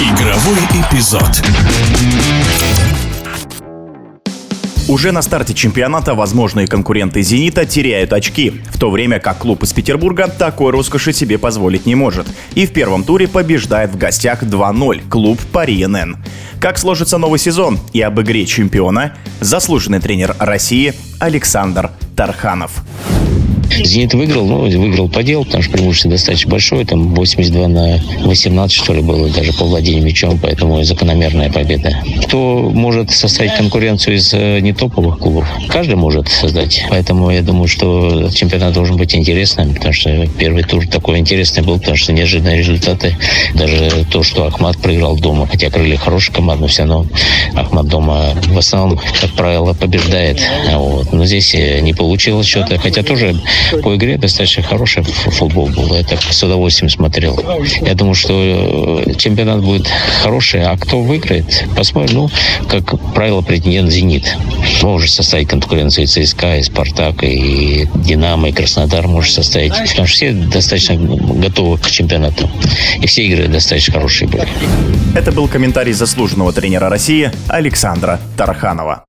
Игровой эпизод. Уже на старте чемпионата возможные конкуренты «Зенита» теряют очки, в то время как клуб из Петербурга такой роскоши себе позволить не может. И в первом туре побеждает в гостях 2-0 клуб Пари НН. Как сложится новый сезон и об игре чемпиона, заслуженный тренер России Александр Тарханов. «Зенит» выиграл, ну, выиграл по делу, потому что преимущество достаточно большое, там 82 на 18, что ли, было, даже по владению мячом, поэтому закономерная победа. Кто может составить конкуренцию из э, не топовых клубов? Каждый может создать. Поэтому я думаю, что чемпионат должен быть интересным, потому что первый тур такой интересный был, потому что неожиданные результаты. Даже то, что Ахмат проиграл дома, хотя крылья хорошая команда, но все равно Ахмат дома в основном, как правило, побеждает. Вот. Но здесь э, не получилось что-то, хотя тоже по игре достаточно хороший футбол был. Я так с удовольствием смотрел. Я думаю, что э, чемпионат будет хороший, а кто выиграет, посмотрим. Ну, как правило, претендент «Зенит». Может составить конкуренцию и ЦСКА, и «Спартак», и «Динамо», и «Краснодар» может составить. Потому что все достаточно готовы к чемпионату. И все игры достаточно хорошие были. Это был комментарий заслуженного тренера России Александра Тарханова.